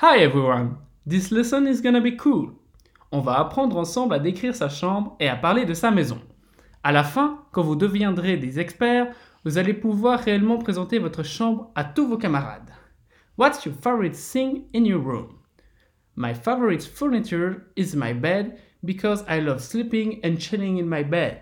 Hi everyone, this lesson is gonna be cool. On va apprendre ensemble à décrire sa chambre et à parler de sa maison. À la fin, quand vous deviendrez des experts, vous allez pouvoir réellement présenter votre chambre à tous vos camarades. What's your favorite thing in your room? My favorite furniture is my bed because I love sleeping and chilling in my bed.